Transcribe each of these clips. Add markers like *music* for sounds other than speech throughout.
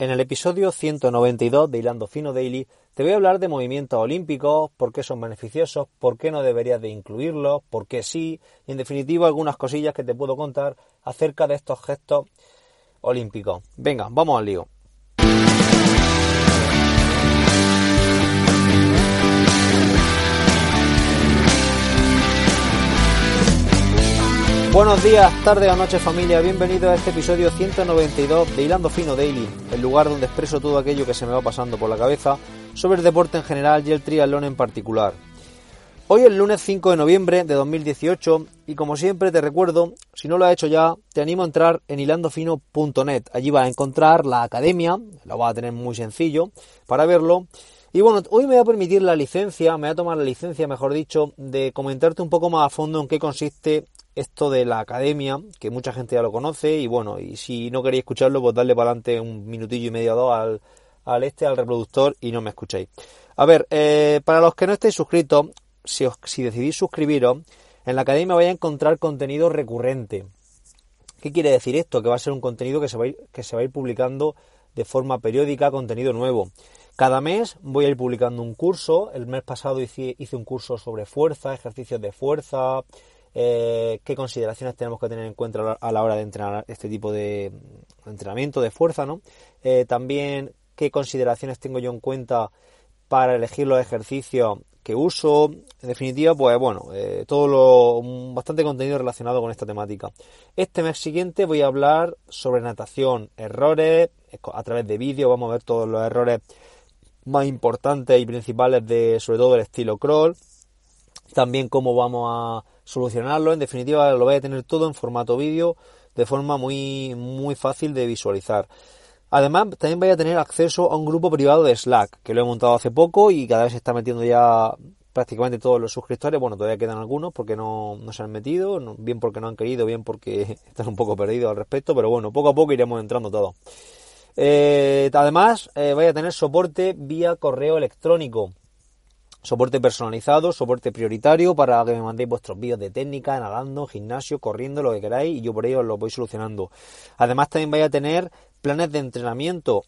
en el episodio 192 de Hilando Fino Daily te voy a hablar de movimientos olímpicos, por qué son beneficiosos, por qué no deberías de incluirlos, por qué sí, y en definitiva algunas cosillas que te puedo contar acerca de estos gestos olímpicos. Venga, vamos al lío. Buenos días, tardes o noches familia, bienvenidos a este episodio 192 de Hilando Fino Daily, el lugar donde expreso todo aquello que se me va pasando por la cabeza sobre el deporte en general y el triatlón en particular. Hoy es lunes 5 de noviembre de 2018 y como siempre te recuerdo, si no lo has hecho ya, te animo a entrar en hilandofino.net. Allí vas a encontrar la academia, lo vas a tener muy sencillo para verlo. Y bueno, hoy me voy a permitir la licencia, me voy a tomar la licencia, mejor dicho, de comentarte un poco más a fondo en qué consiste esto de la academia, que mucha gente ya lo conoce, y bueno, y si no queréis escucharlo, pues darle para adelante un minutillo y medio o dos al, al este, al reproductor, y no me escuchéis. A ver, eh, para los que no estéis suscritos, si, os, si decidís suscribiros, en la academia vais a encontrar contenido recurrente. ¿Qué quiere decir esto? Que va a ser un contenido que se va a ir, que se va a ir publicando de forma periódica, contenido nuevo. Cada mes voy a ir publicando un curso. El mes pasado hice, hice un curso sobre fuerza, ejercicios de fuerza, eh, qué consideraciones tenemos que tener en cuenta a la hora de entrenar este tipo de entrenamiento de fuerza, ¿no? Eh, también qué consideraciones tengo yo en cuenta para elegir los ejercicios que uso, en definitiva, pues bueno, eh, todo lo bastante contenido relacionado con esta temática. Este mes siguiente voy a hablar sobre natación, errores, a través de vídeo vamos a ver todos los errores más importantes y principales de sobre todo el estilo crawl, también cómo vamos a solucionarlo. En definitiva, lo voy a tener todo en formato vídeo de forma muy, muy fácil de visualizar. Además, también voy a tener acceso a un grupo privado de Slack, que lo he montado hace poco y cada vez se está metiendo ya prácticamente todos los suscriptores. Bueno, todavía quedan algunos porque no, se han metido, bien porque no han querido, bien porque *laughs* están un poco perdidos al respecto, pero bueno, poco a poco iremos entrando todos. Eh, además, eh, voy a tener soporte vía correo electrónico soporte personalizado, soporte prioritario para que me mandéis vuestros vídeos de técnica, nadando, gimnasio, corriendo, lo que queráis y yo por ello os lo voy solucionando. Además también vais a tener planes de entrenamiento.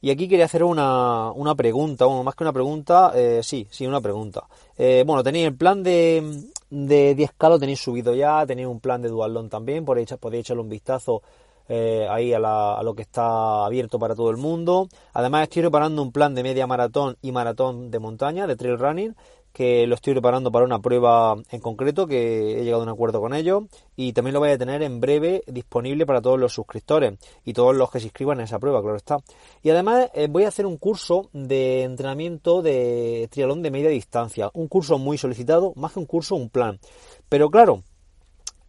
Y aquí quería hacer una, una pregunta, bueno, más que una pregunta, eh, sí, sí, una pregunta. Eh, bueno, tenéis el plan de, de 10K, lo tenéis subido ya, tenéis un plan de Dualón también, podéis, podéis echarle un vistazo eh, ahí a, lo que está abierto para todo el mundo. Además estoy preparando un plan de media maratón y maratón de montaña, de trail running, que lo estoy preparando para una prueba en concreto, que he llegado a un acuerdo con ellos, y también lo voy a tener en breve disponible para todos los suscriptores y todos los que se inscriban en esa prueba, claro está. Y además eh, voy a hacer un curso de entrenamiento de triatlón de media distancia, un curso muy solicitado, más que un curso, un plan. Pero claro,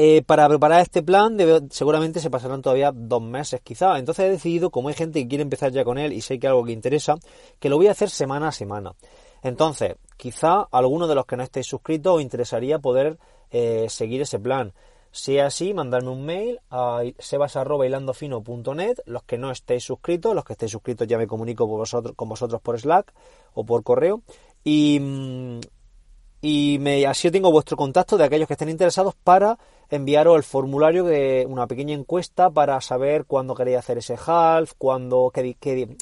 eh, para preparar este plan seguramente se pasarán todavía dos meses quizá. Entonces he decidido, como hay gente que quiere empezar ya con él y sé que algo que interesa, que lo voy a hacer semana a semana. Entonces, quizá alguno de los que no estéis suscritos os interesaría poder eh, seguir ese plan. Si es así, mandarme un mail a sebas.hilandofino.net. Los que no estéis suscritos, los que estéis suscritos ya me comunico con vosotros, con vosotros por Slack o por correo. Y, mm, y me, así tengo vuestro contacto de aquellos que estén interesados para enviaros el formulario de una pequeña encuesta para saber cuándo queréis hacer ese half, cuándo, qué, qué,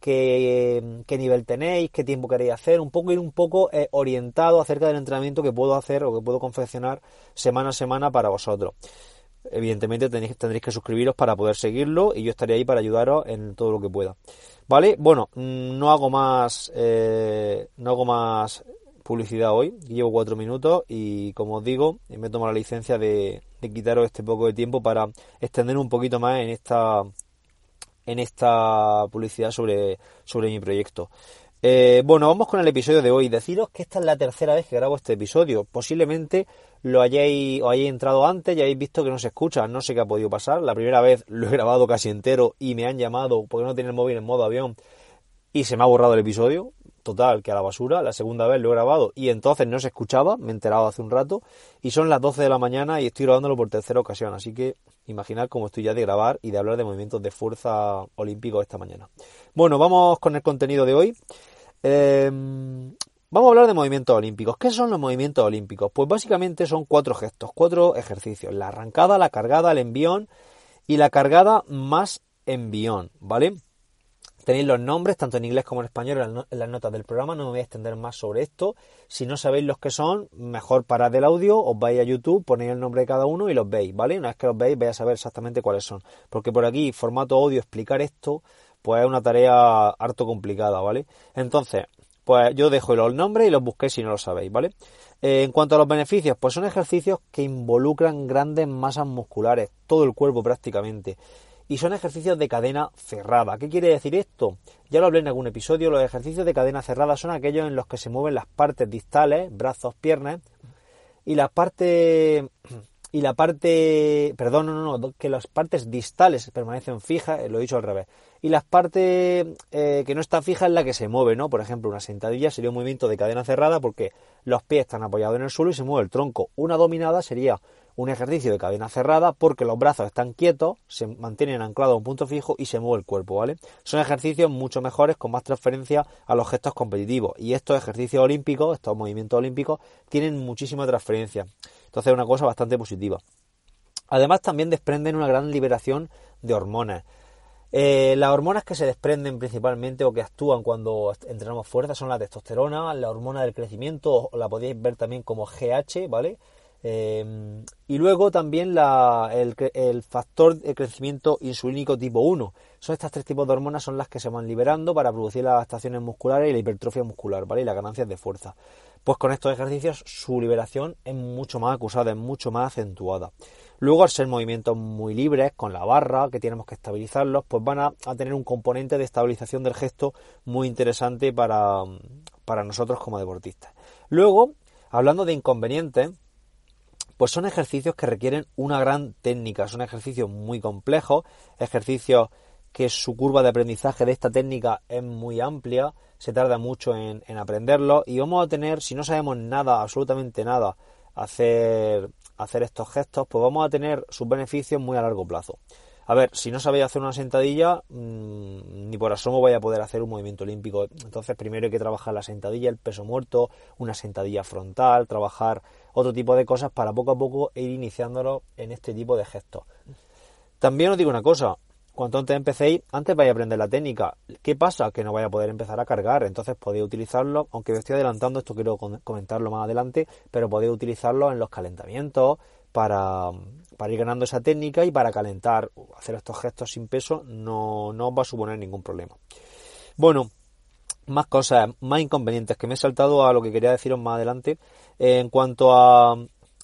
qué, nivel tenéis, qué tiempo queréis hacer, un poco ir un poco eh, orientado acerca del entrenamiento que puedo hacer o que puedo confeccionar semana a semana para vosotros. Evidentemente tenéis, tendréis que suscribiros para poder seguirlo y yo estaré ahí para ayudaros en todo lo que pueda. ¿Vale? Bueno, mm, no hago más, eh, no hago más publicidad hoy. Llevo cuatro minutos y como os digo, me tomo la licencia de, quitaros este poco de tiempo para extender un poquito más en esta en esta publicidad sobre, sobre mi proyecto. Eh, bueno, vamos con el episodio de hoy. Deciros que esta es la tercera vez que grabo este episodio. Posiblemente lo hayáis, o hayáis entrado antes y habéis visto que no se escucha. No sé qué ha podido pasar. La primera vez lo he grabado casi entero y me han llamado porque no tiene el móvil en modo avión y se me ha borrado el episodio. Total, que a la basura. La segunda vez lo he grabado y entonces no se escuchaba. Me he enterado hace un rato. Y son las 12 de la mañana y estoy grabándolo por tercera ocasión. Así que imaginad cómo estoy ya de grabar y de hablar de movimientos de fuerza olímpicos esta mañana. Bueno, vamos con el contenido de hoy. Eh, Vamos a hablar de movimientos olímpicos. ¿Qué son los movimientos olímpicos? Pues básicamente son cuatro gestos, cuatro ejercicios. La arrancada, la cargada, el envión y la cargada más envión, ¿vale? Tenéis los nombres, tanto en inglés como en español, en las notas del programa. No me voy a extender más sobre esto. Si no sabéis los que son, mejor parad el audio, os vais a YouTube, ponéis el nombre de cada uno y los veis, ¿vale? Una vez que los veis, vais a saber exactamente cuáles son. Porque por aquí, formato audio, explicar esto, pues es una tarea harto complicada, ¿vale? Entonces, pues yo dejo los nombres y los busquéis si no lo sabéis, ¿vale? Eh, en cuanto a los beneficios, pues son ejercicios que involucran grandes masas musculares, todo el cuerpo prácticamente. Y son ejercicios de cadena cerrada. ¿Qué quiere decir esto? Ya lo hablé en algún episodio, los ejercicios de cadena cerrada son aquellos en los que se mueven las partes distales, brazos, piernas, y las partes y la parte, perdón, no, no, que las partes distales permanecen fijas, eh, lo he dicho al revés, y las partes eh, que no están fijas es la que se mueve, ¿no? Por ejemplo, una sentadilla sería un movimiento de cadena cerrada porque los pies están apoyados en el suelo y se mueve el tronco. Una dominada sería un ejercicio de cadena cerrada porque los brazos están quietos, se mantienen anclados a un punto fijo y se mueve el cuerpo, ¿vale? Son ejercicios mucho mejores con más transferencia a los gestos competitivos y estos ejercicios olímpicos, estos movimientos olímpicos, tienen muchísima transferencia. Entonces es una cosa bastante positiva. Además también desprenden una gran liberación de hormonas. Eh, las hormonas que se desprenden principalmente o que actúan cuando entrenamos fuerza son la testosterona, la hormona del crecimiento, o la podéis ver también como GH, ¿vale? Eh, y luego también el, factor de crecimiento insulínico tipo 1. Son estas tres tipos de hormonas son las que se van liberando para producir las adaptaciones musculares y la hipertrofia muscular, ¿vale? Y las ganancias de fuerza. Pues con estos ejercicios su liberación es mucho más acusada, es mucho más acentuada. Luego, al ser movimientos muy libres, con la barra, que tenemos que estabilizarlos, pues van a, tener un componente de estabilización del gesto muy interesante para, para nosotros como deportistas. Luego, hablando de inconvenientes, pues son ejercicios que requieren una gran técnica, son ejercicios muy complejos, ejercicios que su curva de aprendizaje de esta técnica es muy amplia, se tarda mucho en, en aprenderlo y vamos a tener, si no sabemos nada, absolutamente nada, hacer hacer estos gestos, pues vamos a tener sus beneficios muy a largo plazo. A ver, si no sabéis hacer una sentadilla, mm, ni por asomo vais a poder hacer un movimiento olímpico. Entonces, primero hay que trabajar la sentadilla, el peso muerto, una sentadilla frontal, trabajar otro tipo de cosas para poco a poco ir iniciándolo en este tipo de gestos. También os digo una cosa, Cuanto antes empecéis, antes vais a aprender la técnica. ¿Qué pasa? Que no vais a poder empezar a cargar, entonces podéis utilizarlo, aunque me estoy adelantando, esto quiero comentarlo más adelante, pero podéis utilizarlo en los calentamientos para, ir ganando esa técnica y para calentar, hacer estos gestos sin peso no, no os va a suponer ningún problema. Bueno, más cosas, más inconvenientes que me he saltado a lo que quería deciros más adelante. en cuanto a,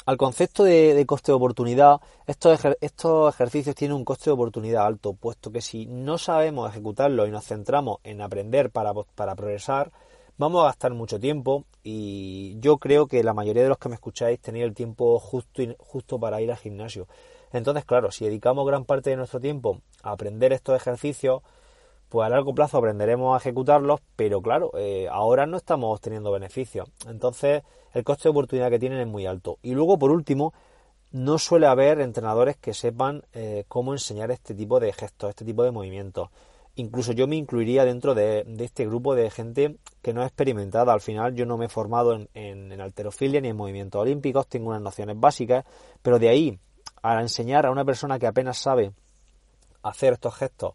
al concepto de, coste de oportunidad, estos, estos, ejercicios tienen un coste de oportunidad alto, puesto que si no sabemos ejecutarlo y nos centramos en aprender para, para progresar, vamos a gastar mucho tiempo y yo creo que la mayoría de los que me escucháis tenéis el tiempo justo, justo para ir al gimnasio. Entonces, claro, si dedicamos gran parte de nuestro tiempo a aprender estos ejercicios, pues a largo plazo aprenderemos a ejecutarlos, pero claro, eh, ahora no estamos teniendo beneficios. Entonces, el coste de oportunidad que tienen es muy alto. Y luego, por último, no suele haber entrenadores que sepan eh, cómo enseñar este tipo de gestos, este tipo de movimientos. Incluso yo me incluiría dentro de, este grupo de gente que no es experimentada. Al final yo no me he formado en, alterofilia ni en movimientos olímpicos, tengo unas nociones básicas, pero de ahí a enseñar a una persona que apenas sabe hacer estos gestos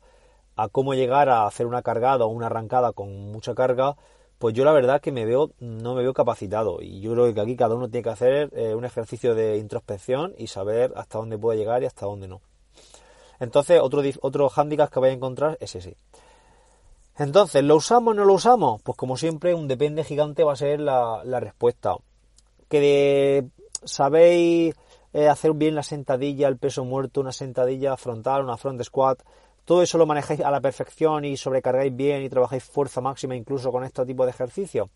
a cómo llegar a hacer una cargada o una arrancada con mucha carga, pues yo la verdad que me veo, no me veo capacitado. Y yo creo que aquí cada uno tiene que hacer eh, un ejercicio de introspección y saber hasta dónde puede llegar y hasta dónde no. Entonces, otro, otro hándicap que voy a encontrar es ese. Entonces, ¿lo usamos o no lo usamos? Pues como siempre, un depende gigante va a ser la, respuesta. Que sabéis eh, hacer bien la sentadilla, el peso muerto, una sentadilla frontal, una front squat, todo eso lo manejáis a la perfección y sobrecargáis bien y trabajáis fuerza máxima incluso con este tipo de ejercicios,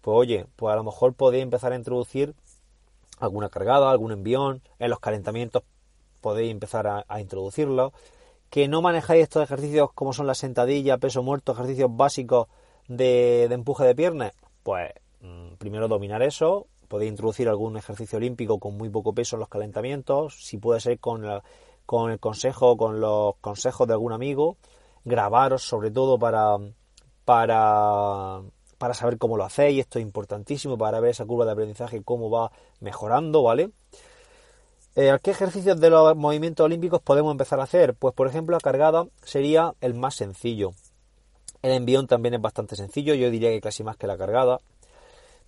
pues oye, pues a lo mejor podéis empezar a introducir alguna cargada, algún envión, en los calentamientos podéis empezar a, introducirlo. Que no manejáis estos ejercicios como son la sentadilla, peso muerto, ejercicios básicos de, empuje de piernas, pues mm, primero dominar eso, podéis introducir algún ejercicio olímpico con muy poco peso en los calentamientos, si puede ser con, con el consejo, con los consejos de algún amigo, grabaros sobre todo para, para, para saber cómo lo hacéis, esto es importantísimo para ver esa curva de aprendizaje, cómo va mejorando, ¿vale? Eh, ¿Qué ejercicios de los movimientos olímpicos podemos empezar a hacer? Pues por ejemplo la cargada sería el más sencillo. El envión también es bastante sencillo, yo diría que casi más que la cargada.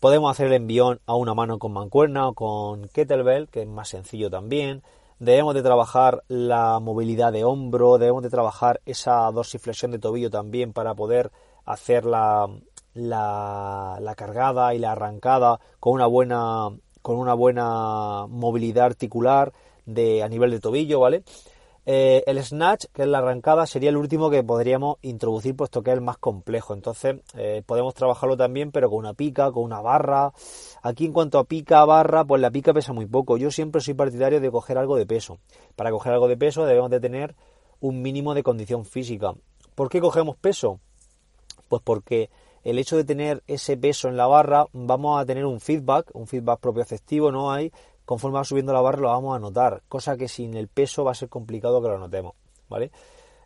Podemos hacer el envión a una mano con mancuerna o con kettlebell, que es más sencillo también. Debemos de trabajar la movilidad de hombro, debemos de trabajar esa dorsiflexión de tobillo también para poder hacer la, la, cargada y la arrancada con una buena con una buena movilidad articular de, a nivel de tobillo, ¿vale? Eh, el snatch, que es la arrancada, sería el último que podríamos introducir, puesto que es el más complejo. Entonces, eh, podemos trabajarlo también, pero con una pica, con una barra. Aquí, en cuanto a pica, barra, pues la pica pesa muy poco. Yo siempre soy partidario de coger algo de peso. Para coger algo de peso debemos de tener un mínimo de condición física. ¿Por qué cogemos peso? Pues porque el hecho de tener ese peso en la barra, vamos a tener un feedback, un feedback propio efectivo, ¿no? Hay conforme va subiendo la barra lo vamos a notar, cosa que sin el peso va a ser complicado que lo notemos, ¿vale?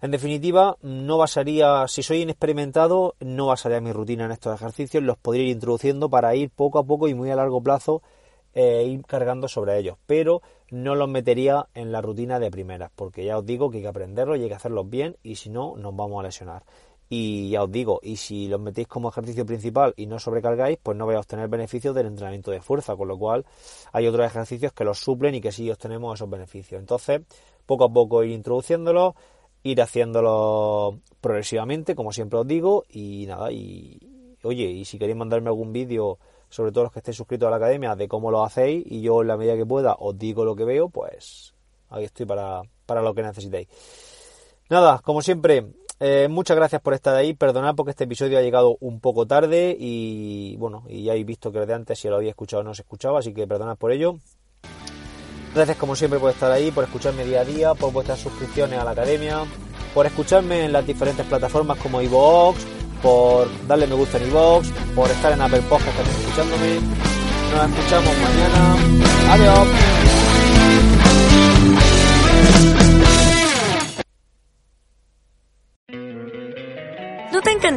En definitiva, no basaría, si soy inexperimentado, no basaría mi rutina en estos ejercicios, los podría ir introduciendo para ir poco a poco y muy a largo plazo eh, ir cargando sobre ellos, pero no los metería en la rutina de primeras, porque ya os digo que hay que aprenderlos y hay que hacerlos bien y si no, nos vamos a lesionar. Y ya os digo, y si los metéis como ejercicio principal y no sobrecargáis, pues no vais a obtener beneficios del entrenamiento de fuerza, con lo cual hay otros ejercicios que los suplen y que sí obtenemos esos beneficios. Entonces, poco a poco ir introduciéndolos, ir haciéndolo progresivamente, como siempre os digo, y nada, y oye, y si queréis mandarme algún vídeo, sobre todo los que estéis suscritos a la academia, de cómo lo hacéis, y yo en la medida que pueda os digo lo que veo, pues ahí estoy para, para lo que necesitéis. Nada, como siempre, eh, muchas gracias por estar ahí. Perdonad porque este episodio ha llegado un poco tarde y bueno, y ya habéis visto que desde antes si lo había escuchado no se escuchaba, así que perdonad por ello. Gracias como siempre por estar ahí, por escucharme día a día, por vuestras suscripciones a la academia, por escucharme en las diferentes plataformas como iVoox, por darle me gusta en iVoox, por estar en Apple Podcast también escuchándome. Nos escuchamos mañana. Adiós.